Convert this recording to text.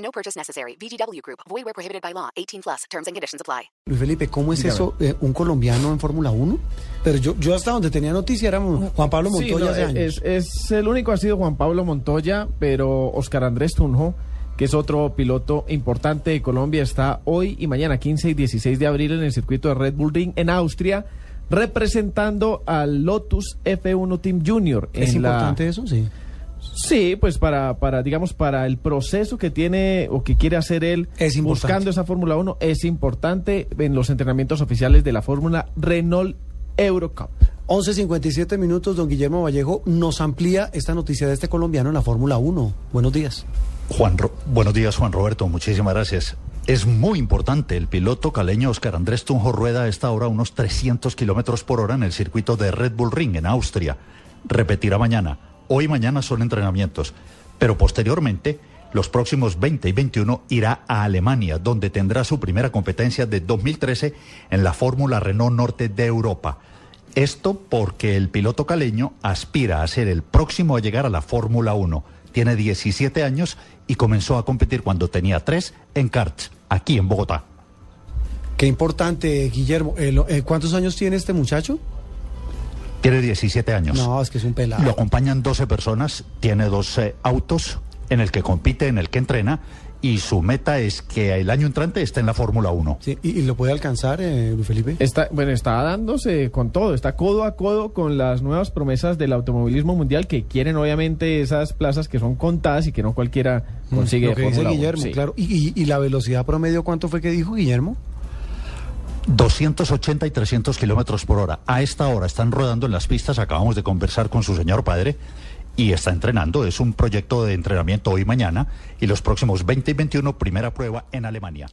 No purchase necessary. VGW Group. Void where prohibited by law. 18 plus. Terms and conditions apply. Luis Felipe, ¿cómo es eso? eh, ¿Un colombiano en Fórmula 1? Pero yo, yo hasta donde tenía noticia era Juan Pablo Sí, Montoya no, hace años. es, es el único ha sido Juan Pablo Montoya, pero Oscar Andrés Tunjo, que es otro piloto importante de Colombia, está hoy y mañana, 15 y 16 de abril, en el circuito de Red Bull Ring en Austria, representando al Lotus F1 Team Junior. ¿Es en la- importante eso? Sí. Sí, pues para, para, digamos, para el proceso que tiene o que quiere hacer él Es buscando esa Fórmula 1, es importante en los entrenamientos oficiales de la Fórmula Renault Eurocup. 11.57 minutos, don Guillermo Vallejo nos amplía esta noticia de este colombiano en la Fórmula 1. Buenos días. Juan, Ro- buenos días, Juan Roberto. Muchísimas gracias. Es muy importante. El piloto caleño Oscar Andrés Tunjo rueda a esta hora unos 300 kilómetros por hora en el circuito de Red Bull Ring en Austria. Repetirá mañana. Hoy y mañana son entrenamientos. Pero posteriormente, los próximos 20 y 21 irá a Alemania, donde tendrá su primera competencia de 2013 en la Fórmula Renault Norte de Europa. Esto porque el piloto caleño aspira a ser el próximo a llegar a la Fórmula 1. Tiene 17 años y comenzó a competir cuando tenía 3 en karts, aquí en Bogotá. Qué importante, Guillermo. Eh, eh, ¿Cuántos años tiene este muchacho? Tiene 17 años. No, es que es un pelado. Lo acompañan 12 personas, tiene dos eh, autos en el que compite, en el que entrena y su meta es que el año entrante esté en la Fórmula 1. Sí, ¿y, y lo puede alcanzar, eh, Luis Felipe? Está, bueno, está dándose con todo, está codo a codo con las nuevas promesas del automovilismo mundial que quieren obviamente esas plazas que son contadas y que no cualquiera consigue Mm, Lo que de dice Fórmula uno, Guillermo, sí. claro. ¿Y, y, y la velocidad promedio cuánto fue que dijo Guillermo? 280 y 300 kilómetros por hora. A esta hora están rodando en las pistas. Acabamos de conversar con su señor padre y está entrenando. Es un proyecto de entrenamiento hoy y mañana y los próximos 20 y 21, primera prueba en Alemania.